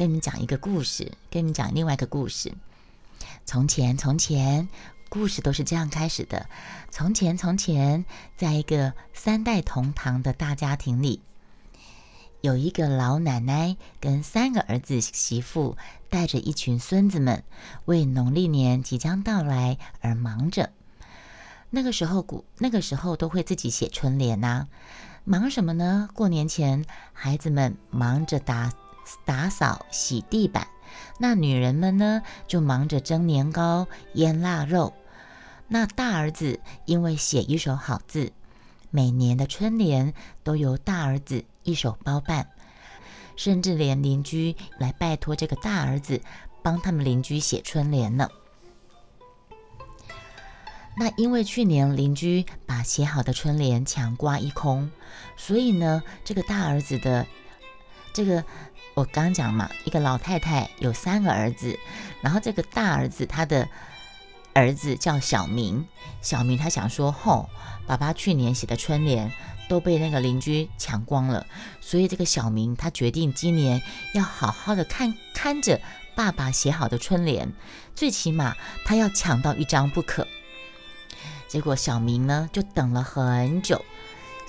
跟你们讲一个故事，跟你们讲另外一个故事。从前，从前，故事都是这样开始的。从前，从前，在一个三代同堂的大家庭里，有一个老奶奶跟三个儿子媳妇，带着一群孙子们，为农历年即将到来而忙着。那个时候，古那个时候都会自己写春联呐。忙什么呢？过年前，孩子们忙着打打扫、洗地板。那女人们呢，就忙着蒸年糕、腌腊肉。那大儿子因为写一手好字，每年的春联都由大儿子一手包办，甚至连邻居来拜托这个大儿子帮他们邻居写春联呢。那因为去年邻居把写好的春联抢刮一空，所以呢，这个大儿子的这个。我刚讲嘛，一个老太太有三个儿子，然后这个大儿子他的儿子叫小明，小明他想说，吼，爸爸去年写的春联都被那个邻居抢光了，所以这个小明他决定今年要好好的看看着爸爸写好的春联，最起码他要抢到一张不可。结果小明呢就等了很久。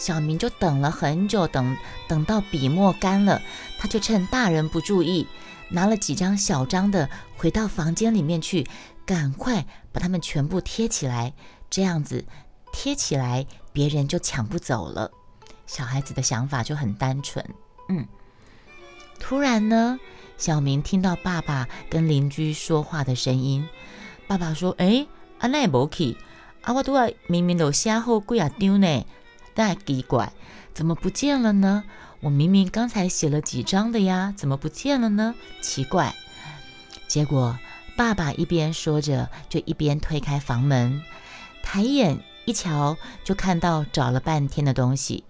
小明就等了很久，等等到笔墨干了，他就趁大人不注意，拿了几张小张的，回到房间里面去，赶快把它们全部贴起来。这样子贴起来，别人就抢不走了。小孩子的想法就很单纯。嗯，突然呢，小明听到爸爸跟邻居说话的声音。爸爸说：“哎，阿奈无去，啊，我都要明明都写好几啊张呢。”但奇怪，怎么不见了呢？我明明刚才写了几张的呀，怎么不见了呢？奇怪。结果爸爸一边说着，就一边推开房门，抬眼一瞧，就看到找了半天的东西。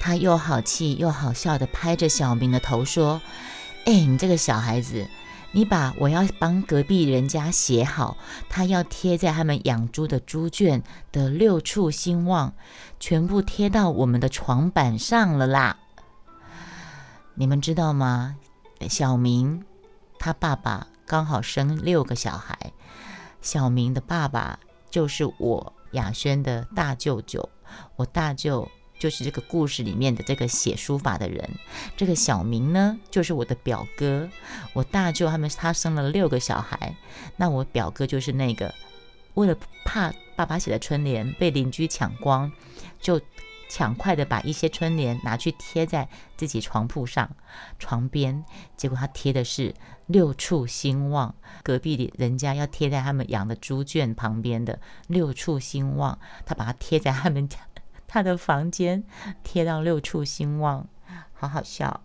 他又好气又好笑的拍着小明的头说：“哎，你这个小孩子！”你把我要帮隔壁人家写好，他要贴在他们养猪的猪圈的六处兴旺，全部贴到我们的床板上了啦！你们知道吗？小明他爸爸刚好生六个小孩，小明的爸爸就是我雅轩的大舅舅，我大舅。就是这个故事里面的这个写书法的人，这个小明呢，就是我的表哥。我大舅他们他生了六个小孩，那我表哥就是那个为了怕爸爸写的春联被邻居抢光，就抢快的把一些春联拿去贴在自己床铺上、床边。结果他贴的是六处兴旺，隔壁的人家要贴在他们养的猪圈旁边的六处兴旺，他把它贴在他们家。他的房间贴到六处兴旺，好好笑。